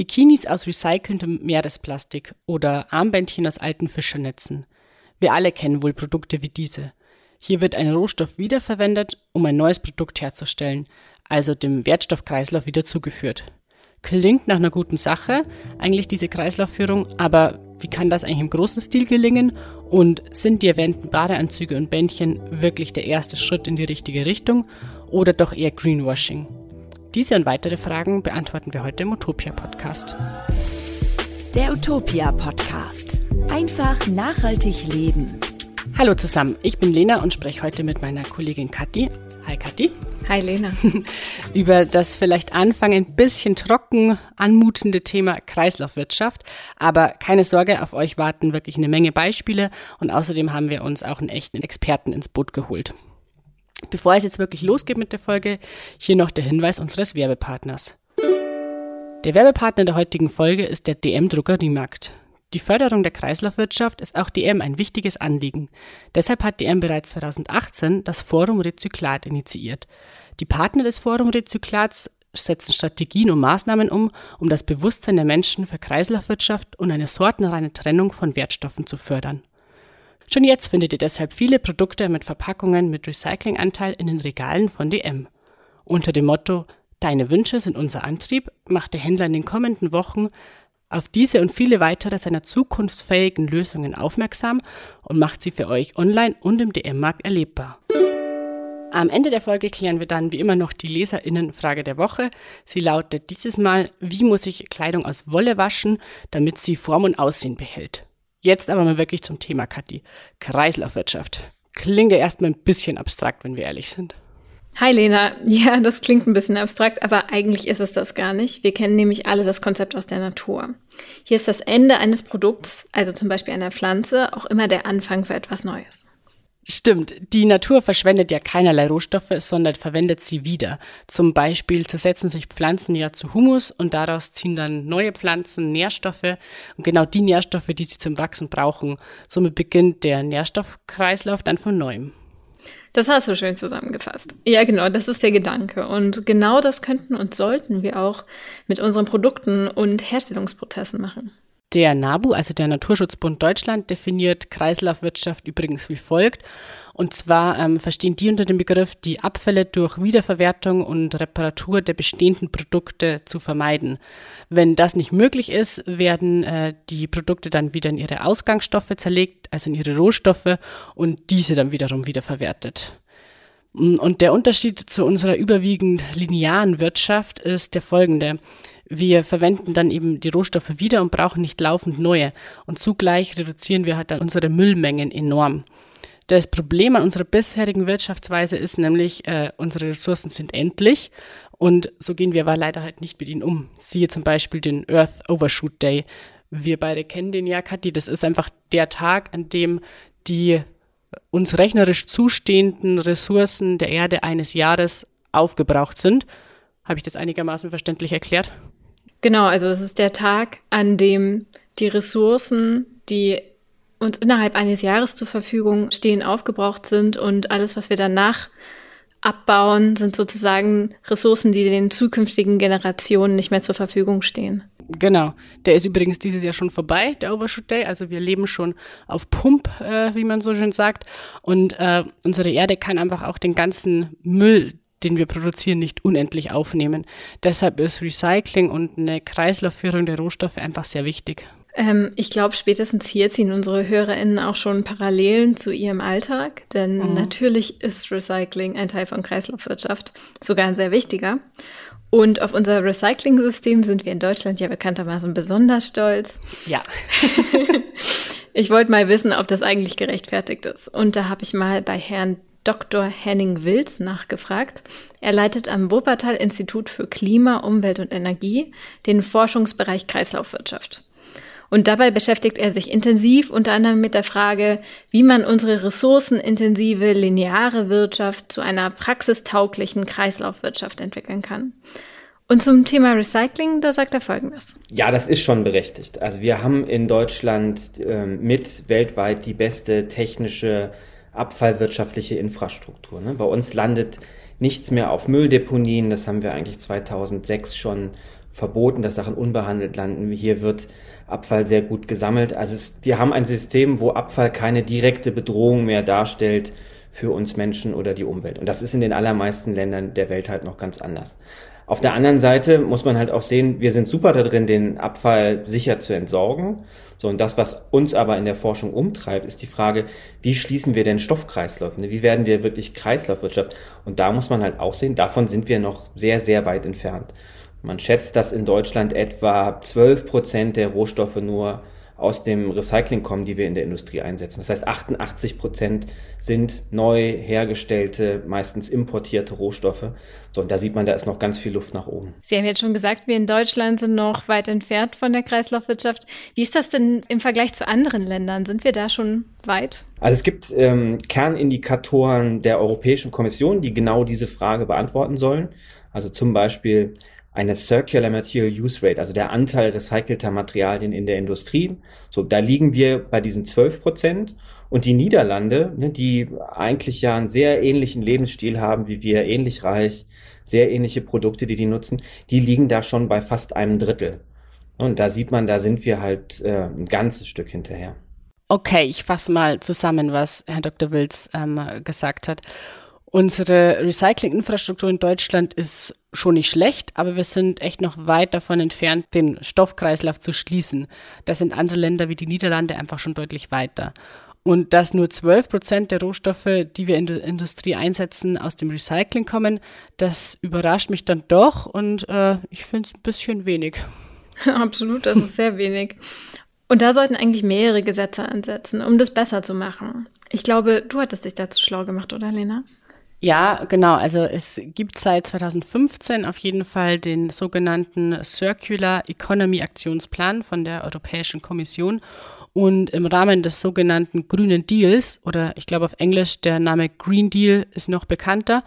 Bikinis aus recycelndem Meeresplastik oder Armbändchen aus alten Fischernetzen. Wir alle kennen wohl Produkte wie diese. Hier wird ein Rohstoff wiederverwendet, um ein neues Produkt herzustellen, also dem Wertstoffkreislauf wieder zugeführt. Klingt nach einer guten Sache, eigentlich diese Kreislaufführung, aber wie kann das eigentlich im großen Stil gelingen? Und sind die erwähnten Badeanzüge und Bändchen wirklich der erste Schritt in die richtige Richtung oder doch eher Greenwashing? Diese und weitere Fragen beantworten wir heute im Utopia Podcast. Der Utopia Podcast. Einfach nachhaltig leben. Hallo zusammen, ich bin Lena und spreche heute mit meiner Kollegin Kathi. Hi Kathi. Hi Lena. Über das vielleicht Anfang ein bisschen trocken anmutende Thema Kreislaufwirtschaft. Aber keine Sorge, auf euch warten wirklich eine Menge Beispiele und außerdem haben wir uns auch einen echten Experten ins Boot geholt. Bevor es jetzt wirklich losgeht mit der Folge, hier noch der Hinweis unseres Werbepartners. Der Werbepartner der heutigen Folge ist der DM Druckeriemarkt. Die Förderung der Kreislaufwirtschaft ist auch DM ein wichtiges Anliegen. Deshalb hat DM bereits 2018 das Forum Rezyklat initiiert. Die Partner des Forum Rezyklats setzen Strategien und Maßnahmen um, um das Bewusstsein der Menschen für Kreislaufwirtschaft und eine sortenreine Trennung von Wertstoffen zu fördern. Schon jetzt findet ihr deshalb viele Produkte mit Verpackungen mit Recyclinganteil in den Regalen von DM. Unter dem Motto Deine Wünsche sind unser Antrieb macht der Händler in den kommenden Wochen auf diese und viele weitere seiner zukunftsfähigen Lösungen aufmerksam und macht sie für euch online und im DM-Markt erlebbar. Am Ende der Folge klären wir dann wie immer noch die Leserinnenfrage der Woche. Sie lautet dieses Mal, wie muss ich Kleidung aus Wolle waschen, damit sie Form und Aussehen behält? Jetzt aber mal wirklich zum Thema, Kathi. Kreislaufwirtschaft. Klingt ja erstmal ein bisschen abstrakt, wenn wir ehrlich sind. Hi Lena, ja, das klingt ein bisschen abstrakt, aber eigentlich ist es das gar nicht. Wir kennen nämlich alle das Konzept aus der Natur. Hier ist das Ende eines Produkts, also zum Beispiel einer Pflanze, auch immer der Anfang für etwas Neues. Stimmt, die Natur verschwendet ja keinerlei Rohstoffe, sondern verwendet sie wieder. Zum Beispiel zersetzen sich Pflanzen ja zu Humus und daraus ziehen dann neue Pflanzen Nährstoffe und genau die Nährstoffe, die sie zum Wachsen brauchen. Somit beginnt der Nährstoffkreislauf dann von neuem. Das hast du schön zusammengefasst. Ja, genau, das ist der Gedanke. Und genau das könnten und sollten wir auch mit unseren Produkten und Herstellungsprozessen machen. Der NABU, also der Naturschutzbund Deutschland, definiert Kreislaufwirtschaft übrigens wie folgt. Und zwar ähm, verstehen die unter dem Begriff, die Abfälle durch Wiederverwertung und Reparatur der bestehenden Produkte zu vermeiden. Wenn das nicht möglich ist, werden äh, die Produkte dann wieder in ihre Ausgangsstoffe zerlegt, also in ihre Rohstoffe, und diese dann wiederum wiederverwertet. Und der Unterschied zu unserer überwiegend linearen Wirtschaft ist der folgende wir verwenden dann eben die Rohstoffe wieder und brauchen nicht laufend neue. Und zugleich reduzieren wir halt dann unsere Müllmengen enorm. Das Problem an unserer bisherigen Wirtschaftsweise ist nämlich, äh, unsere Ressourcen sind endlich und so gehen wir aber leider halt nicht mit ihnen um. Siehe zum Beispiel den Earth Overshoot Day. Wir beide kennen den ja, Kathi. Das ist einfach der Tag, an dem die uns rechnerisch zustehenden Ressourcen der Erde eines Jahres aufgebraucht sind. Habe ich das einigermaßen verständlich erklärt? Genau, also es ist der Tag, an dem die Ressourcen, die uns innerhalb eines Jahres zur Verfügung stehen, aufgebraucht sind und alles, was wir danach abbauen, sind sozusagen Ressourcen, die den zukünftigen Generationen nicht mehr zur Verfügung stehen. Genau. Der ist übrigens dieses Jahr schon vorbei, der Overshoot Day. Also wir leben schon auf Pump, äh, wie man so schön sagt. Und äh, unsere Erde kann einfach auch den ganzen Müll, den wir produzieren, nicht unendlich aufnehmen. Deshalb ist Recycling und eine Kreislaufführung der Rohstoffe einfach sehr wichtig. Ähm, ich glaube, spätestens hier ziehen unsere HörerInnen auch schon Parallelen zu ihrem Alltag, denn mhm. natürlich ist Recycling ein Teil von Kreislaufwirtschaft, sogar ein sehr wichtiger. Und auf unser Recycling-System sind wir in Deutschland ja bekanntermaßen besonders stolz. Ja. ich wollte mal wissen, ob das eigentlich gerechtfertigt ist. Und da habe ich mal bei Herrn Dr. Henning Wills nachgefragt. Er leitet am Wuppertal Institut für Klima, Umwelt und Energie den Forschungsbereich Kreislaufwirtschaft. Und dabei beschäftigt er sich intensiv unter anderem mit der Frage, wie man unsere ressourcenintensive lineare Wirtschaft zu einer praxistauglichen Kreislaufwirtschaft entwickeln kann. Und zum Thema Recycling, da sagt er Folgendes. Ja, das ist schon berechtigt. Also wir haben in Deutschland äh, mit weltweit die beste technische abfallwirtschaftliche Infrastruktur. Ne? Bei uns landet nichts mehr auf Mülldeponien. Das haben wir eigentlich 2006 schon verboten, dass Sachen unbehandelt landen. Hier wird Abfall sehr gut gesammelt. Also es, wir haben ein System, wo Abfall keine direkte Bedrohung mehr darstellt für uns Menschen oder die Umwelt. Und das ist in den allermeisten Ländern der Welt halt noch ganz anders. Auf der anderen Seite muss man halt auch sehen, wir sind super da drin, den Abfall sicher zu entsorgen. So, und das, was uns aber in der Forschung umtreibt, ist die Frage, wie schließen wir denn Stoffkreisläufe? Wie werden wir wirklich Kreislaufwirtschaft? Und da muss man halt auch sehen, davon sind wir noch sehr, sehr weit entfernt. Man schätzt, dass in Deutschland etwa 12 Prozent der Rohstoffe nur aus dem Recycling kommen, die wir in der Industrie einsetzen. Das heißt, 88 Prozent sind neu hergestellte, meistens importierte Rohstoffe. So, und da sieht man, da ist noch ganz viel Luft nach oben. Sie haben jetzt schon gesagt, wir in Deutschland sind noch weit entfernt von der Kreislaufwirtschaft. Wie ist das denn im Vergleich zu anderen Ländern? Sind wir da schon weit? Also es gibt ähm, Kernindikatoren der Europäischen Kommission, die genau diese Frage beantworten sollen. Also zum Beispiel eine Circular Material Use Rate, also der Anteil recycelter Materialien in der Industrie. So, da liegen wir bei diesen 12 Prozent. Und die Niederlande, ne, die eigentlich ja einen sehr ähnlichen Lebensstil haben wie wir, ähnlich reich, sehr ähnliche Produkte, die die nutzen, die liegen da schon bei fast einem Drittel. Und da sieht man, da sind wir halt äh, ein ganzes Stück hinterher. Okay, ich fasse mal zusammen, was Herr Dr. Wills ähm, gesagt hat. Unsere Recyclinginfrastruktur in Deutschland ist schon nicht schlecht, aber wir sind echt noch weit davon entfernt, den Stoffkreislauf zu schließen. Da sind andere Länder wie die Niederlande einfach schon deutlich weiter. Und dass nur 12 Prozent der Rohstoffe, die wir in der Industrie einsetzen, aus dem Recycling kommen, das überrascht mich dann doch und äh, ich finde es ein bisschen wenig. Absolut, das ist sehr wenig. Und da sollten eigentlich mehrere Gesetze ansetzen, um das besser zu machen. Ich glaube, du hattest dich dazu schlau gemacht, oder Lena? Ja, genau. Also es gibt seit 2015 auf jeden Fall den sogenannten Circular Economy Aktionsplan von der Europäischen Kommission. Und im Rahmen des sogenannten Grünen Deals, oder ich glaube auf Englisch der Name Green Deal ist noch bekannter,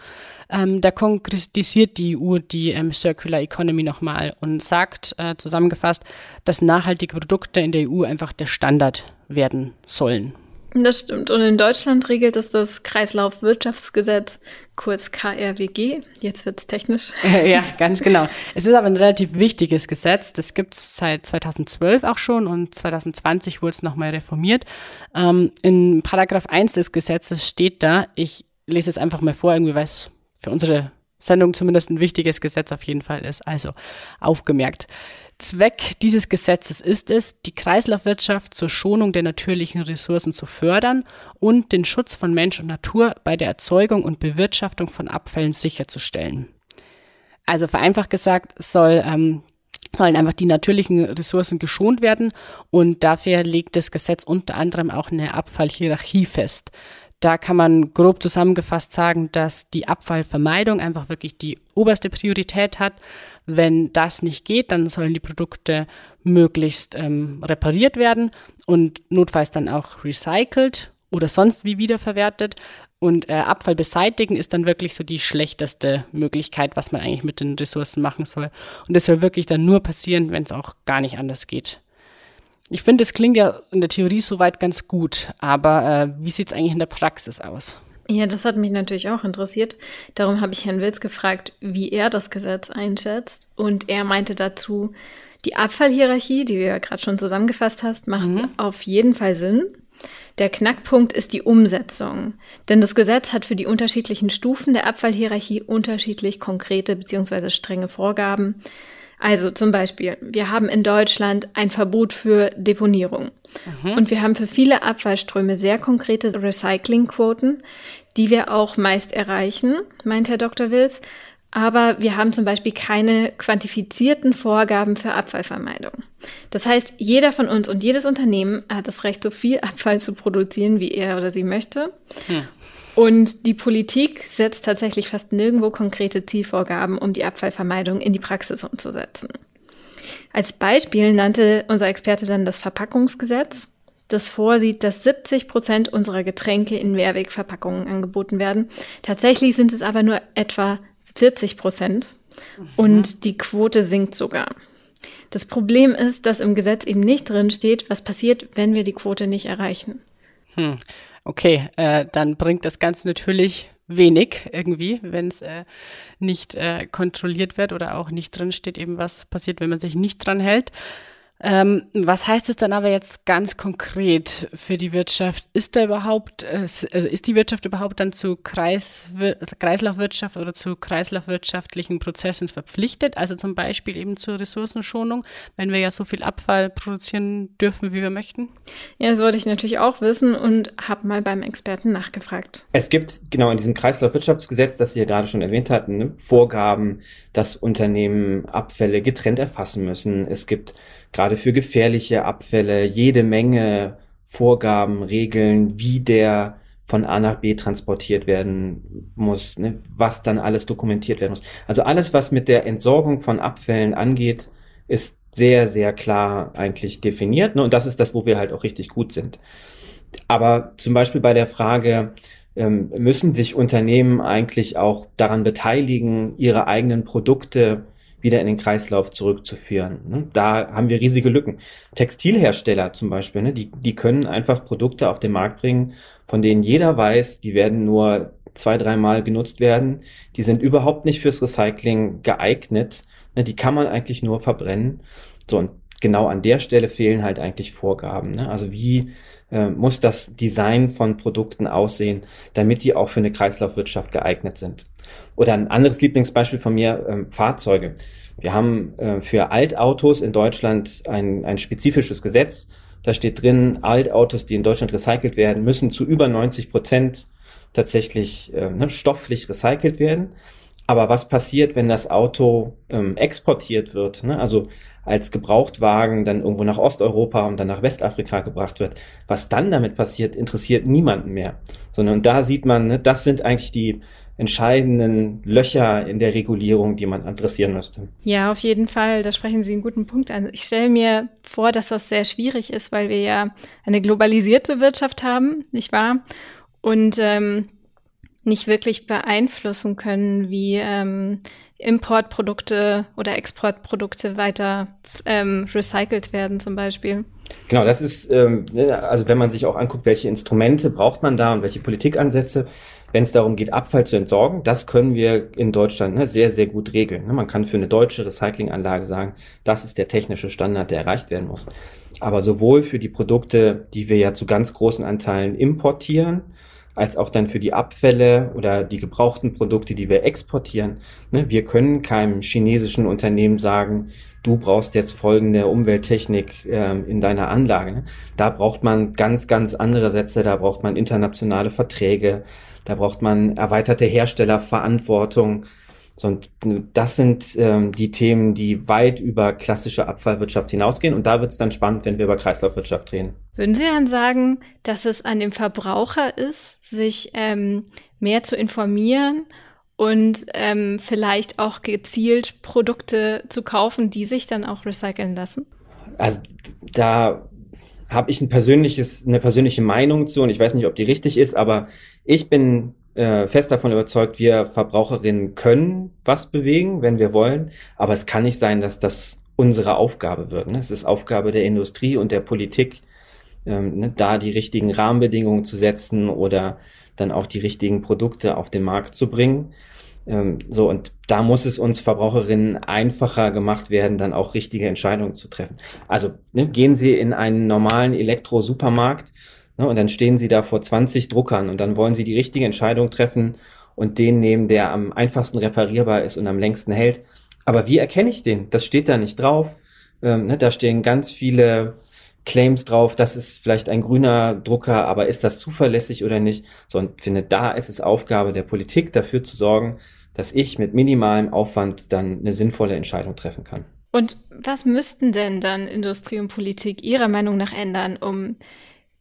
ähm, da konkretisiert die EU die ähm, Circular Economy nochmal und sagt äh, zusammengefasst, dass nachhaltige Produkte in der EU einfach der Standard werden sollen. Das stimmt. Und in Deutschland regelt es das Kreislaufwirtschaftsgesetz, kurz KRWG. Jetzt wird es technisch. ja, ganz genau. Es ist aber ein relativ wichtiges Gesetz. Das gibt es seit 2012 auch schon und 2020 wurde es nochmal reformiert. Ähm, in Paragraph 1 des Gesetzes steht da, ich lese es einfach mal vor, irgendwie weil es für unsere Sendung zumindest ein wichtiges Gesetz auf jeden Fall ist. Also aufgemerkt. Zweck dieses Gesetzes ist es, die Kreislaufwirtschaft zur Schonung der natürlichen Ressourcen zu fördern und den Schutz von Mensch und Natur bei der Erzeugung und Bewirtschaftung von Abfällen sicherzustellen. Also vereinfacht gesagt soll ähm, sollen einfach die natürlichen Ressourcen geschont werden und dafür legt das Gesetz unter anderem auch eine Abfallhierarchie fest. Da kann man grob zusammengefasst sagen, dass die Abfallvermeidung einfach wirklich die oberste Priorität hat. Wenn das nicht geht, dann sollen die Produkte möglichst ähm, repariert werden und notfalls dann auch recycelt oder sonst wie wiederverwertet. Und äh, Abfall beseitigen ist dann wirklich so die schlechteste Möglichkeit, was man eigentlich mit den Ressourcen machen soll. Und das soll wirklich dann nur passieren, wenn es auch gar nicht anders geht. Ich finde, es klingt ja in der Theorie soweit ganz gut, aber äh, wie sieht es eigentlich in der Praxis aus? Ja, das hat mich natürlich auch interessiert. Darum habe ich Herrn Wills gefragt, wie er das Gesetz einschätzt. Und er meinte dazu, die Abfallhierarchie, die du ja gerade schon zusammengefasst hast, macht mhm. auf jeden Fall Sinn. Der Knackpunkt ist die Umsetzung. Denn das Gesetz hat für die unterschiedlichen Stufen der Abfallhierarchie unterschiedlich konkrete bzw. strenge Vorgaben. Also zum Beispiel, wir haben in Deutschland ein Verbot für Deponierung. Mhm. Und wir haben für viele Abfallströme sehr konkrete Recyclingquoten, die wir auch meist erreichen, meint Herr Dr. Wills. Aber wir haben zum Beispiel keine quantifizierten Vorgaben für Abfallvermeidung. Das heißt, jeder von uns und jedes Unternehmen hat das Recht, so viel Abfall zu produzieren, wie er oder sie möchte. Hm. Und die Politik setzt tatsächlich fast nirgendwo konkrete Zielvorgaben, um die Abfallvermeidung in die Praxis umzusetzen. Als Beispiel nannte unser Experte dann das Verpackungsgesetz, das vorsieht, dass 70 Prozent unserer Getränke in Mehrwegverpackungen angeboten werden. Tatsächlich sind es aber nur etwa 40 Prozent und die Quote sinkt sogar. Das Problem ist, dass im Gesetz eben nicht drin steht, was passiert, wenn wir die Quote nicht erreichen. Hm. Okay, äh, dann bringt das Ganze natürlich wenig irgendwie, wenn es äh, nicht äh, kontrolliert wird oder auch nicht drin steht, eben was passiert, wenn man sich nicht dran hält. Ähm, was heißt es dann aber jetzt ganz konkret für die Wirtschaft? Ist da überhaupt, äh, also ist die Wirtschaft überhaupt dann zu Kreis, Kreislaufwirtschaft oder zu kreislaufwirtschaftlichen Prozessen verpflichtet? Also zum Beispiel eben zur Ressourcenschonung, wenn wir ja so viel Abfall produzieren dürfen, wie wir möchten? Ja, das wollte ich natürlich auch wissen und habe mal beim Experten nachgefragt. Es gibt genau in diesem Kreislaufwirtschaftsgesetz, das Sie ja gerade schon erwähnt hatten, ne, Vorgaben, dass Unternehmen Abfälle getrennt erfassen müssen. Es gibt gerade für gefährliche Abfälle jede Menge Vorgaben, Regeln, wie der von A nach B transportiert werden muss, ne, was dann alles dokumentiert werden muss. Also alles, was mit der Entsorgung von Abfällen angeht, ist sehr, sehr klar eigentlich definiert. Ne, und das ist das, wo wir halt auch richtig gut sind. Aber zum Beispiel bei der Frage, ähm, müssen sich Unternehmen eigentlich auch daran beteiligen, ihre eigenen Produkte wieder in den Kreislauf zurückzuführen. Ne? Da haben wir riesige Lücken. Textilhersteller zum Beispiel, ne? die, die können einfach Produkte auf den Markt bringen, von denen jeder weiß, die werden nur zwei, dreimal genutzt werden. Die sind überhaupt nicht fürs Recycling geeignet. Ne? Die kann man eigentlich nur verbrennen. So, und genau an der Stelle fehlen halt eigentlich Vorgaben. Also wie äh, muss das Design von Produkten aussehen, damit die auch für eine Kreislaufwirtschaft geeignet sind. Oder ein anderes Lieblingsbeispiel von mir, äh, Fahrzeuge. Wir haben äh, für Altautos in Deutschland ein, ein spezifisches Gesetz. Da steht drin, Altautos, die in Deutschland recycelt werden, müssen zu über 90 Prozent tatsächlich äh, ne, stofflich recycelt werden. Aber was passiert, wenn das Auto ähm, exportiert wird? Ne? Also als Gebrauchtwagen dann irgendwo nach Osteuropa und dann nach Westafrika gebracht wird. Was dann damit passiert, interessiert niemanden mehr. Sondern da sieht man, ne, das sind eigentlich die entscheidenden Löcher in der Regulierung, die man adressieren müsste. Ja, auf jeden Fall. Da sprechen Sie einen guten Punkt an. Ich stelle mir vor, dass das sehr schwierig ist, weil wir ja eine globalisierte Wirtschaft haben, nicht wahr? Und ähm, nicht wirklich beeinflussen können, wie ähm, Importprodukte oder Exportprodukte weiter ähm, recycelt werden zum Beispiel. Genau, das ist, ähm, ne, also wenn man sich auch anguckt, welche Instrumente braucht man da und welche Politikansätze, wenn es darum geht, Abfall zu entsorgen, das können wir in Deutschland ne, sehr, sehr gut regeln. Ne? Man kann für eine deutsche Recyclinganlage sagen, das ist der technische Standard, der erreicht werden muss. Aber sowohl für die Produkte, die wir ja zu ganz großen Anteilen importieren, als auch dann für die Abfälle oder die gebrauchten Produkte, die wir exportieren. Ne, wir können keinem chinesischen Unternehmen sagen, du brauchst jetzt folgende Umwelttechnik ähm, in deiner Anlage. Ne? Da braucht man ganz, ganz andere Sätze, da braucht man internationale Verträge, da braucht man erweiterte Herstellerverantwortung. So, und das sind ähm, die Themen, die weit über klassische Abfallwirtschaft hinausgehen. Und da wird es dann spannend, wenn wir über Kreislaufwirtschaft reden. Würden Sie dann sagen, dass es an dem Verbraucher ist, sich ähm, mehr zu informieren und ähm, vielleicht auch gezielt Produkte zu kaufen, die sich dann auch recyceln lassen? Also da habe ich ein persönliches, eine persönliche Meinung zu und ich weiß nicht, ob die richtig ist, aber ich bin äh, fest davon überzeugt, wir Verbraucherinnen können was bewegen, wenn wir wollen, aber es kann nicht sein, dass das unsere Aufgabe wird. Ne? Es ist Aufgabe der Industrie und der Politik, ähm, ne, da die richtigen Rahmenbedingungen zu setzen oder dann auch die richtigen Produkte auf den Markt zu bringen. Ähm, so, und da muss es uns Verbraucherinnen einfacher gemacht werden, dann auch richtige Entscheidungen zu treffen. Also ne, gehen Sie in einen normalen Elektro-Supermarkt und dann stehen sie da vor 20 Druckern und dann wollen sie die richtige Entscheidung treffen und den nehmen, der am einfachsten reparierbar ist und am längsten hält. Aber wie erkenne ich den? Das steht da nicht drauf. Ähm, ne, da stehen ganz viele Claims drauf, das ist vielleicht ein grüner Drucker, aber ist das zuverlässig oder nicht? So, und finde, da ist es Aufgabe der Politik, dafür zu sorgen, dass ich mit minimalem Aufwand dann eine sinnvolle Entscheidung treffen kann. Und was müssten denn dann Industrie und Politik Ihrer Meinung nach ändern, um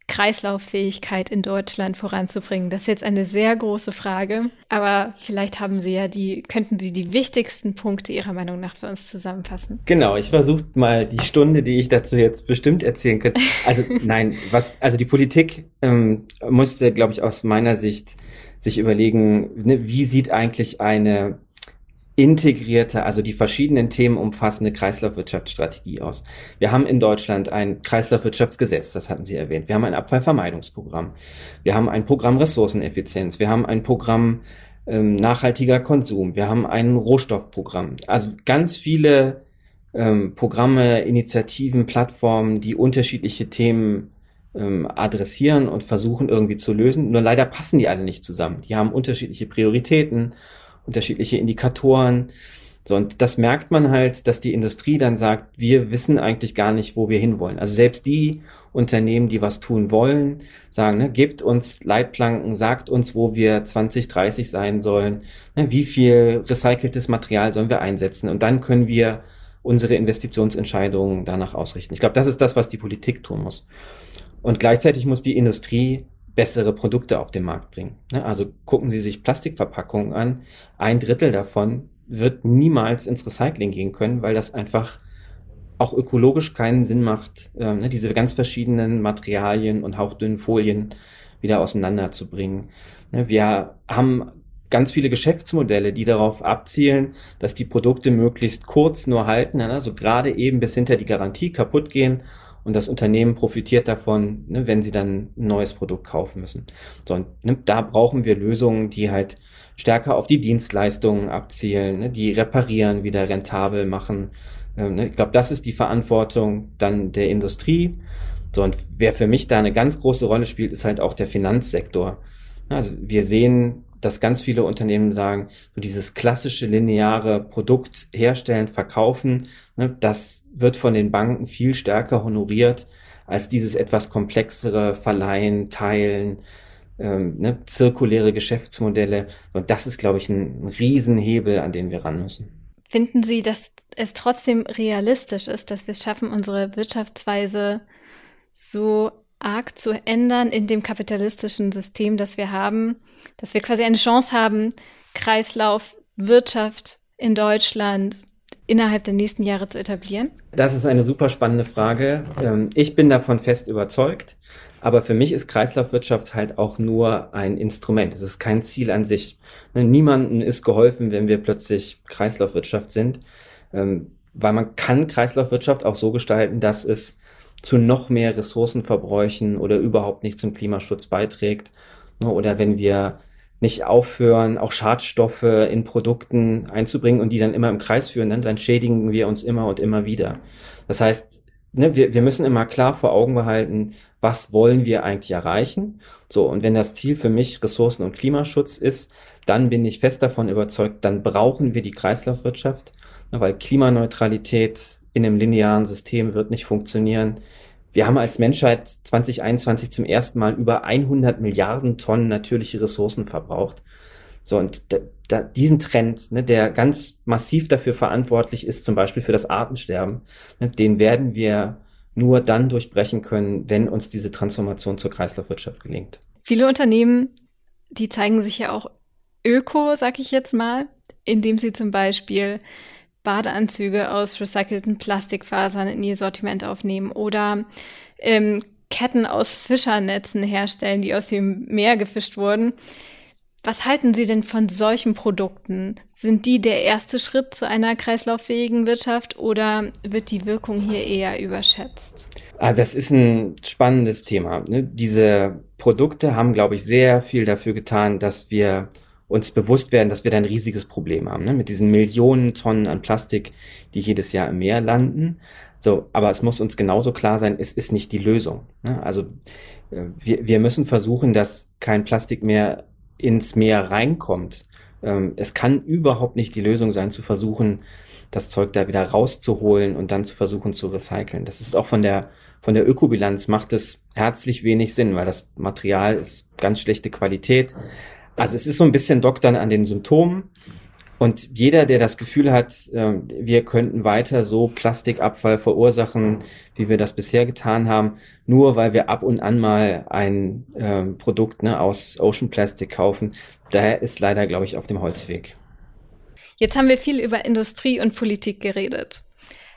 Kreislauffähigkeit in Deutschland voranzubringen? Das ist jetzt eine sehr große Frage, aber vielleicht haben Sie ja die, könnten Sie die wichtigsten Punkte Ihrer Meinung nach für uns zusammenfassen? Genau, ich versuche mal die Stunde, die ich dazu jetzt bestimmt erzählen könnte. Also nein, was, also die Politik ähm, musste, glaube ich, aus meiner Sicht sich überlegen, ne, wie sieht eigentlich eine integrierte, also die verschiedenen Themen umfassende Kreislaufwirtschaftsstrategie aus. Wir haben in Deutschland ein Kreislaufwirtschaftsgesetz, das hatten Sie erwähnt. Wir haben ein Abfallvermeidungsprogramm. Wir haben ein Programm Ressourceneffizienz. Wir haben ein Programm ähm, nachhaltiger Konsum. Wir haben ein Rohstoffprogramm. Also ganz viele ähm, Programme, Initiativen, Plattformen, die unterschiedliche Themen ähm, adressieren und versuchen irgendwie zu lösen. Nur leider passen die alle nicht zusammen. Die haben unterschiedliche Prioritäten unterschiedliche Indikatoren. So, und das merkt man halt, dass die Industrie dann sagt, wir wissen eigentlich gar nicht, wo wir hinwollen. Also selbst die Unternehmen, die was tun wollen, sagen, ne, gebt uns Leitplanken, sagt uns, wo wir 2030 sein sollen, ne, wie viel recyceltes Material sollen wir einsetzen. Und dann können wir unsere Investitionsentscheidungen danach ausrichten. Ich glaube, das ist das, was die Politik tun muss. Und gleichzeitig muss die Industrie bessere Produkte auf den Markt bringen. Ne? Also gucken Sie sich Plastikverpackungen an. Ein Drittel davon wird niemals ins Recycling gehen können, weil das einfach auch ökologisch keinen Sinn macht, ähm, ne, diese ganz verschiedenen Materialien und hauchdünnen Folien wieder auseinanderzubringen. Ne, wir haben ganz viele Geschäftsmodelle, die darauf abzielen, dass die Produkte möglichst kurz nur halten, also gerade eben bis hinter die Garantie kaputt gehen und das Unternehmen profitiert davon, ne, wenn sie dann ein neues Produkt kaufen müssen. So, und ne, da brauchen wir Lösungen, die halt stärker auf die Dienstleistungen abzielen, ne, die reparieren, wieder rentabel machen. Ähm, ne, ich glaube, das ist die Verantwortung dann der Industrie. So, und wer für mich da eine ganz große Rolle spielt, ist halt auch der Finanzsektor. Also wir sehen dass ganz viele Unternehmen sagen, so dieses klassische lineare Produkt herstellen, verkaufen, ne, das wird von den Banken viel stärker honoriert als dieses etwas komplexere Verleihen, Teilen, ähm, ne, zirkuläre Geschäftsmodelle. Und das ist, glaube ich, ein, ein Riesenhebel, an den wir ran müssen. Finden Sie, dass es trotzdem realistisch ist, dass wir es schaffen, unsere Wirtschaftsweise so arg zu ändern in dem kapitalistischen System, das wir haben, dass wir quasi eine Chance haben, Kreislauf, Wirtschaft in Deutschland innerhalb der nächsten Jahre zu etablieren? Das ist eine super spannende Frage. Ähm, ich bin davon fest überzeugt. Aber für mich ist Kreislaufwirtschaft halt auch nur ein Instrument. Es ist kein Ziel an sich. Ne, niemandem ist geholfen, wenn wir plötzlich Kreislaufwirtschaft sind. Ähm, weil man kann Kreislaufwirtschaft auch so gestalten, dass es zu noch mehr Ressourcenverbräuchen oder überhaupt nicht zum Klimaschutz beiträgt. Ne, oder wenn wir nicht aufhören, auch Schadstoffe in Produkten einzubringen und die dann immer im Kreis führen, dann, dann schädigen wir uns immer und immer wieder. Das heißt, ne, wir, wir müssen immer klar vor Augen behalten, was wollen wir eigentlich erreichen. So, und wenn das Ziel für mich Ressourcen- und Klimaschutz ist, dann bin ich fest davon überzeugt, dann brauchen wir die Kreislaufwirtschaft, ne, weil Klimaneutralität in einem linearen System wird nicht funktionieren. Wir haben als Menschheit 2021 zum ersten Mal über 100 Milliarden Tonnen natürliche Ressourcen verbraucht. So, und da, da, diesen Trend, ne, der ganz massiv dafür verantwortlich ist, zum Beispiel für das Artensterben, ne, den werden wir nur dann durchbrechen können, wenn uns diese Transformation zur Kreislaufwirtschaft gelingt. Viele Unternehmen, die zeigen sich ja auch öko, sag ich jetzt mal, indem sie zum Beispiel Badeanzüge aus recycelten Plastikfasern in ihr Sortiment aufnehmen oder ähm, Ketten aus Fischernetzen herstellen, die aus dem Meer gefischt wurden. Was halten Sie denn von solchen Produkten? Sind die der erste Schritt zu einer kreislauffähigen Wirtschaft oder wird die Wirkung hier eher überschätzt? Ah, das ist ein spannendes Thema. Ne? Diese Produkte haben, glaube ich, sehr viel dafür getan, dass wir uns bewusst werden, dass wir da ein riesiges Problem haben, ne? mit diesen Millionen Tonnen an Plastik, die jedes Jahr im Meer landen. So, aber es muss uns genauso klar sein, es ist nicht die Lösung. Ne? Also äh, wir, wir müssen versuchen, dass kein Plastik mehr ins Meer reinkommt. Ähm, es kann überhaupt nicht die Lösung sein, zu versuchen, das Zeug da wieder rauszuholen und dann zu versuchen zu recyceln. Das ist auch von der, von der Ökobilanz macht es herzlich wenig Sinn, weil das Material ist ganz schlechte Qualität. Also es ist so ein bisschen Doktern an den Symptomen. Und jeder, der das Gefühl hat, äh, wir könnten weiter so Plastikabfall verursachen, wie wir das bisher getan haben, nur weil wir ab und an mal ein äh, Produkt ne, aus Ocean Plastic kaufen, der ist leider, glaube ich, auf dem Holzweg. Jetzt haben wir viel über Industrie und Politik geredet.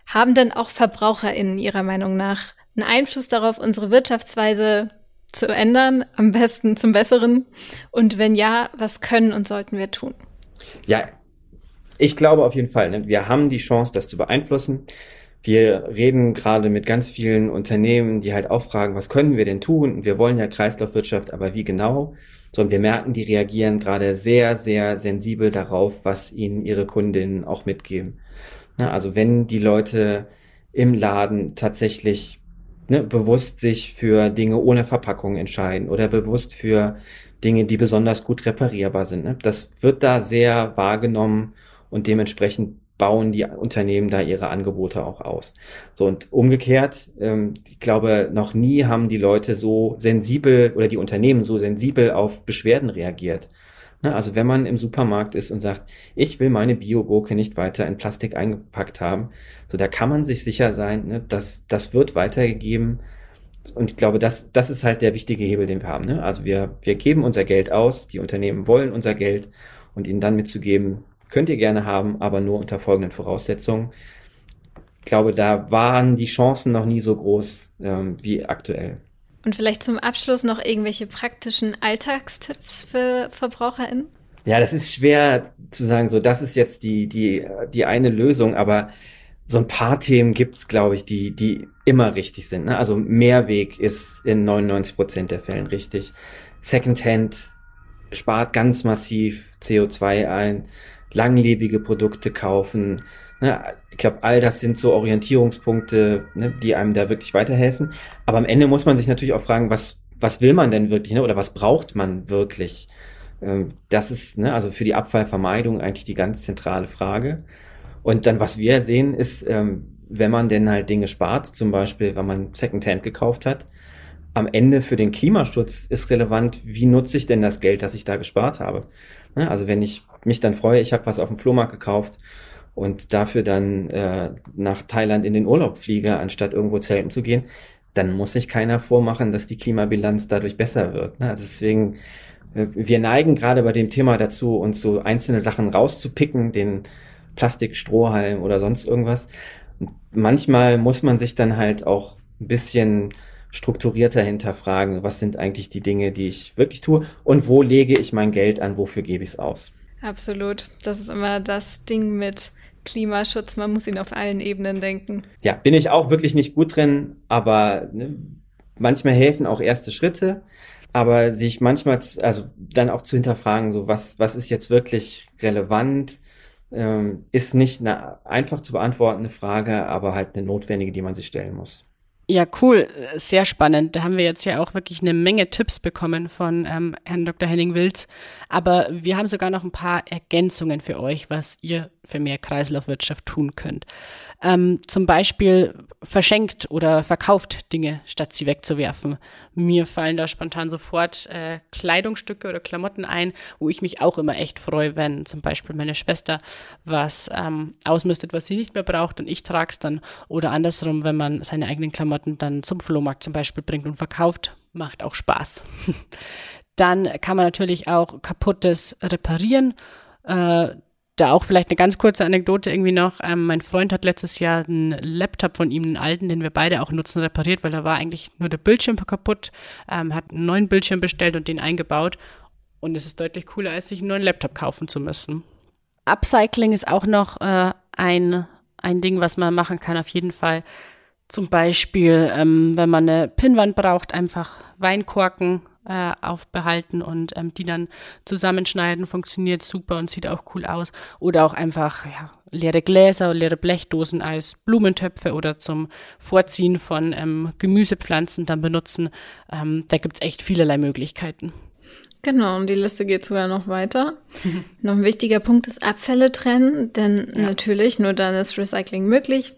Haben denn auch VerbraucherInnen Ihrer Meinung nach einen Einfluss darauf, unsere Wirtschaftsweise zu ändern, am besten zum Besseren? Und wenn ja, was können und sollten wir tun? Ja, ich glaube auf jeden Fall, ne, wir haben die Chance, das zu beeinflussen. Wir reden gerade mit ganz vielen Unternehmen, die halt auch fragen, was können wir denn tun? Und wir wollen ja Kreislaufwirtschaft, aber wie genau? Sondern wir merken, die reagieren gerade sehr, sehr sensibel darauf, was ihnen ihre Kundinnen auch mitgeben. Na, also wenn die Leute im Laden tatsächlich ne, bewusst sich für Dinge ohne Verpackung entscheiden oder bewusst für Dinge, die besonders gut reparierbar sind. Ne? Das wird da sehr wahrgenommen und dementsprechend bauen die Unternehmen da ihre Angebote auch aus. So und umgekehrt, ähm, ich glaube, noch nie haben die Leute so sensibel oder die Unternehmen so sensibel auf Beschwerden reagiert. Ne, also wenn man im Supermarkt ist und sagt, ich will meine Biogurke nicht weiter in Plastik eingepackt haben, so da kann man sich sicher sein, ne, dass das wird weitergegeben. Und ich glaube, das, das ist halt der wichtige Hebel, den wir haben. Ne? Also wir, wir geben unser Geld aus, die Unternehmen wollen unser Geld und ihnen dann mitzugeben, könnt ihr gerne haben, aber nur unter folgenden Voraussetzungen. Ich glaube, da waren die Chancen noch nie so groß ähm, wie aktuell. Und vielleicht zum Abschluss noch irgendwelche praktischen Alltagstipps für VerbraucherInnen? Ja, das ist schwer zu sagen, so das ist jetzt die, die, die eine Lösung, aber so ein paar Themen gibt's, glaube ich, die, die immer richtig sind. Ne? Also Mehrweg ist in 99 Prozent der Fällen richtig. Secondhand spart ganz massiv CO2 ein langlebige Produkte kaufen. Ne? Ich glaube, all das sind so Orientierungspunkte, ne, die einem da wirklich weiterhelfen. Aber am Ende muss man sich natürlich auch fragen, was, was will man denn wirklich, ne? oder was braucht man wirklich? Ähm, das ist ne, also für die Abfallvermeidung eigentlich die ganz zentrale Frage. Und dann, was wir sehen, ist, ähm, wenn man denn halt Dinge spart, zum Beispiel, wenn man Secondhand gekauft hat, am Ende für den Klimaschutz ist relevant, wie nutze ich denn das Geld, das ich da gespart habe. Ne, also wenn ich mich dann freue, ich habe was auf dem Flohmarkt gekauft und dafür dann äh, nach Thailand in den Urlaub fliege, anstatt irgendwo zelten zu gehen, dann muss sich keiner vormachen, dass die Klimabilanz dadurch besser wird. Ne? Also deswegen, äh, wir neigen gerade bei dem Thema dazu, uns so einzelne Sachen rauszupicken, den Plastikstrohhalm oder sonst irgendwas. Und manchmal muss man sich dann halt auch ein bisschen strukturierter hinterfragen, was sind eigentlich die Dinge, die ich wirklich tue und wo lege ich mein Geld an, wofür gebe ich es aus. Absolut. Das ist immer das Ding mit Klimaschutz. Man muss ihn auf allen Ebenen denken. Ja, bin ich auch wirklich nicht gut drin, aber ne, manchmal helfen auch erste Schritte. Aber sich manchmal, also dann auch zu hinterfragen, so was, was ist jetzt wirklich relevant, ähm, ist nicht eine einfach zu beantwortende Frage, aber halt eine notwendige, die man sich stellen muss. Ja, cool, sehr spannend. Da haben wir jetzt ja auch wirklich eine Menge Tipps bekommen von ähm, Herrn Dr. Henning Wilz. Aber wir haben sogar noch ein paar Ergänzungen für euch, was ihr für mehr Kreislaufwirtschaft tun könnt. Ähm, zum Beispiel verschenkt oder verkauft Dinge, statt sie wegzuwerfen. Mir fallen da spontan sofort äh, Kleidungsstücke oder Klamotten ein, wo ich mich auch immer echt freue, wenn zum Beispiel meine Schwester was ähm, ausmistet, was sie nicht mehr braucht und ich trage es dann. Oder andersrum, wenn man seine eigenen Klamotten dann zum Flohmarkt zum Beispiel bringt und verkauft, macht auch Spaß. dann kann man natürlich auch kaputtes reparieren. Äh, da auch vielleicht eine ganz kurze Anekdote irgendwie noch. Ähm, mein Freund hat letztes Jahr einen Laptop von ihm, einen alten, den wir beide auch nutzen, repariert, weil da war eigentlich nur der Bildschirm kaputt, ähm, hat einen neuen Bildschirm bestellt und den eingebaut. Und es ist deutlich cooler, als sich einen neuen Laptop kaufen zu müssen. Upcycling ist auch noch äh, ein, ein Ding, was man machen kann, auf jeden Fall. Zum Beispiel, ähm, wenn man eine Pinnwand braucht, einfach Weinkorken äh, aufbehalten und ähm, die dann zusammenschneiden, funktioniert super und sieht auch cool aus. Oder auch einfach ja, leere Gläser, leere Blechdosen als Blumentöpfe oder zum Vorziehen von ähm, Gemüsepflanzen dann benutzen. Ähm, da gibt's echt vielerlei Möglichkeiten. Genau, und die Liste geht sogar noch weiter. Mhm. Noch ein wichtiger Punkt ist Abfälle trennen, denn ja. natürlich, nur dann ist Recycling möglich.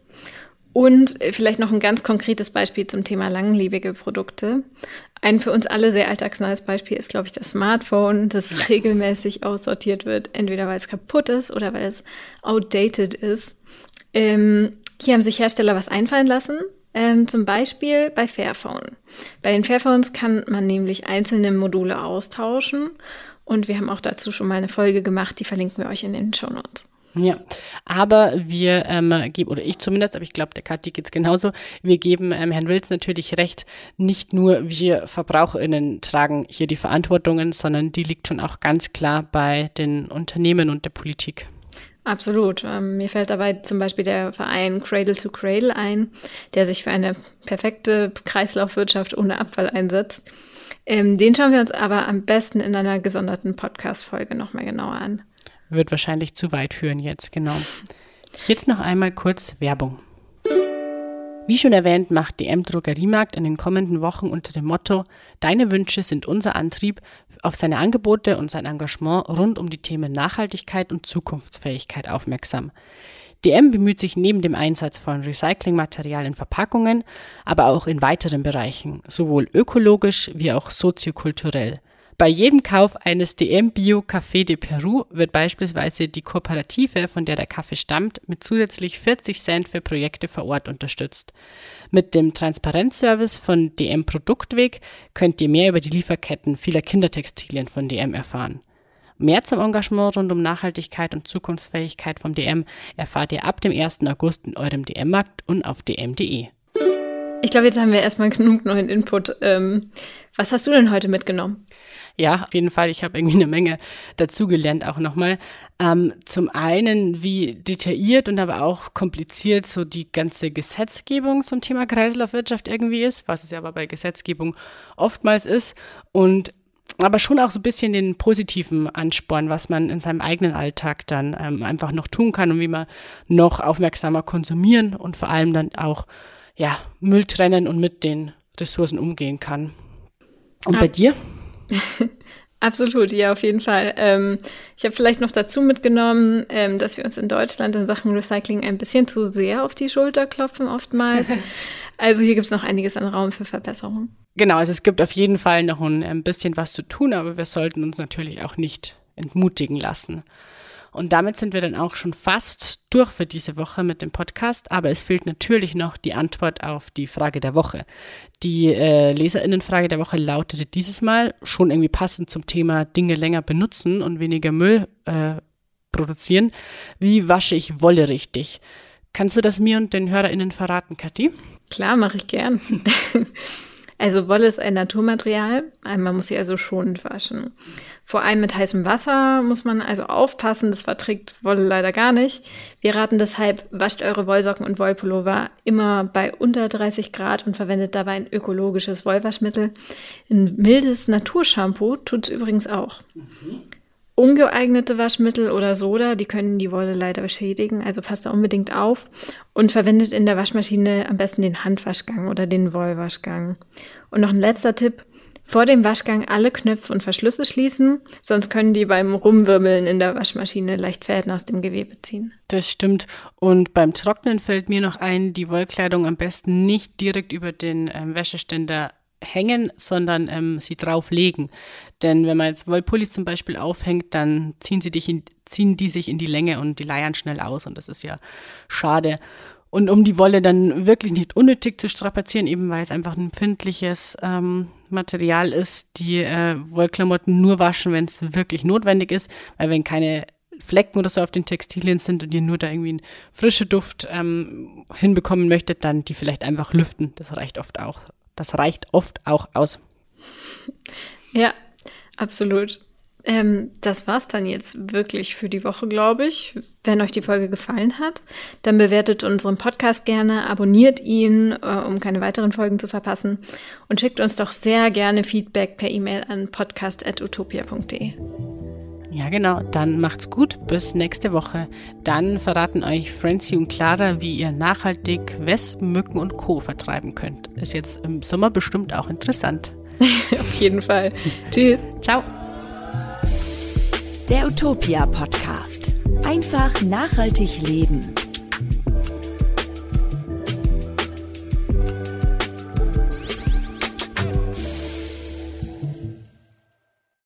Und vielleicht noch ein ganz konkretes Beispiel zum Thema langlebige Produkte. Ein für uns alle sehr alltagsnahes Beispiel ist, glaube ich, das Smartphone, das regelmäßig aussortiert wird, entweder weil es kaputt ist oder weil es outdated ist. Ähm, hier haben sich Hersteller was einfallen lassen, ähm, zum Beispiel bei Fairphone. Bei den Fairphones kann man nämlich einzelne Module austauschen und wir haben auch dazu schon mal eine Folge gemacht, die verlinken wir euch in den Show Notes. Ja, aber wir ähm, geben, oder ich zumindest, aber ich glaube, der Kathi geht es genauso, wir geben ähm, Herrn Wilz natürlich recht, nicht nur wir VerbraucherInnen tragen hier die Verantwortungen, sondern die liegt schon auch ganz klar bei den Unternehmen und der Politik. Absolut. Ähm, mir fällt dabei zum Beispiel der Verein Cradle to Cradle ein, der sich für eine perfekte Kreislaufwirtschaft ohne Abfall einsetzt. Ähm, den schauen wir uns aber am besten in einer gesonderten Podcast-Folge nochmal genauer an. Wird wahrscheinlich zu weit führen jetzt, genau. Jetzt noch einmal kurz Werbung. Wie schon erwähnt, macht DM Drogeriemarkt in den kommenden Wochen unter dem Motto Deine Wünsche sind unser Antrieb auf seine Angebote und sein Engagement rund um die Themen Nachhaltigkeit und Zukunftsfähigkeit aufmerksam. DM bemüht sich neben dem Einsatz von Recyclingmaterial in Verpackungen, aber auch in weiteren Bereichen, sowohl ökologisch wie auch soziokulturell. Bei jedem Kauf eines DM Bio Café de Peru wird beispielsweise die Kooperative, von der der Kaffee stammt, mit zusätzlich 40 Cent für Projekte vor Ort unterstützt. Mit dem Transparenzservice von DM Produktweg könnt ihr mehr über die Lieferketten vieler Kindertextilien von DM erfahren. Mehr zum Engagement rund um Nachhaltigkeit und Zukunftsfähigkeit vom DM erfahrt ihr ab dem 1. August in eurem DM-Markt und auf dm.de. Ich glaube, jetzt haben wir erstmal genug neuen Input. Ähm, was hast du denn heute mitgenommen? Ja, auf jeden Fall. Ich habe irgendwie eine Menge dazugelernt auch nochmal. Ähm, zum einen, wie detailliert und aber auch kompliziert so die ganze Gesetzgebung zum Thema Kreislaufwirtschaft irgendwie ist, was es ja aber bei Gesetzgebung oftmals ist. Und aber schon auch so ein bisschen den positiven Ansporn, was man in seinem eigenen Alltag dann ähm, einfach noch tun kann und wie man noch aufmerksamer konsumieren und vor allem dann auch ja, Müll trennen und mit den Ressourcen umgehen kann. Und Ab bei dir? Absolut, ja, auf jeden Fall. Ähm, ich habe vielleicht noch dazu mitgenommen, ähm, dass wir uns in Deutschland in Sachen Recycling ein bisschen zu sehr auf die Schulter klopfen, oftmals. also hier gibt es noch einiges an Raum für Verbesserung. Genau, also es gibt auf jeden Fall noch ein, ein bisschen was zu tun, aber wir sollten uns natürlich auch nicht entmutigen lassen. Und damit sind wir dann auch schon fast durch für diese Woche mit dem Podcast. Aber es fehlt natürlich noch die Antwort auf die Frage der Woche. Die äh, Leserinnenfrage der Woche lautete dieses Mal schon irgendwie passend zum Thema Dinge länger benutzen und weniger Müll äh, produzieren. Wie wasche ich Wolle richtig? Kannst du das mir und den HörerInnen verraten, Kathi? Klar, mache ich gern. Also Wolle ist ein Naturmaterial, man muss sie also schonend waschen. Vor allem mit heißem Wasser muss man also aufpassen, das verträgt Wolle leider gar nicht. Wir raten deshalb, wascht eure Wollsocken und Wollpullover immer bei unter 30 Grad und verwendet dabei ein ökologisches Wollwaschmittel. Ein mildes Naturshampoo tut es übrigens auch. Mhm. Ungeeignete Waschmittel oder Soda, die können die Wolle leider beschädigen, also passt da unbedingt auf und verwendet in der Waschmaschine am besten den Handwaschgang oder den Wollwaschgang. Und noch ein letzter Tipp, vor dem Waschgang alle Knöpfe und Verschlüsse schließen, sonst können die beim Rumwirbeln in der Waschmaschine leicht Fäden aus dem Gewebe ziehen. Das stimmt. Und beim Trocknen fällt mir noch ein, die Wollkleidung am besten nicht direkt über den ähm, Wäscheständer hängen, sondern ähm, sie drauflegen. Denn wenn man jetzt Wollpullis zum Beispiel aufhängt, dann ziehen, sie dich in, ziehen die sich in die Länge und die leiern schnell aus und das ist ja schade. Und um die Wolle dann wirklich nicht unnötig zu strapazieren, eben weil es einfach ein empfindliches ähm, Material ist, die äh, Wollklamotten nur waschen, wenn es wirklich notwendig ist, weil wenn keine Flecken oder so auf den Textilien sind und ihr nur da irgendwie einen frischen Duft ähm, hinbekommen möchtet, dann die vielleicht einfach lüften. Das reicht oft auch. Das reicht oft auch aus. Ja, absolut. Ähm, das war's dann jetzt wirklich für die Woche, glaube ich. Wenn euch die Folge gefallen hat, dann bewertet unseren Podcast gerne, abonniert ihn, äh, um keine weiteren Folgen zu verpassen und schickt uns doch sehr gerne Feedback per E-Mail an podcast.utopia.de. Ja, genau. Dann macht's gut. Bis nächste Woche. Dann verraten euch Francie und Clara, wie ihr nachhaltig Wespen, Mücken und Co. vertreiben könnt. Ist jetzt im Sommer bestimmt auch interessant. Auf jeden Fall. Tschüss. Ciao. Der Utopia Podcast. Einfach nachhaltig leben.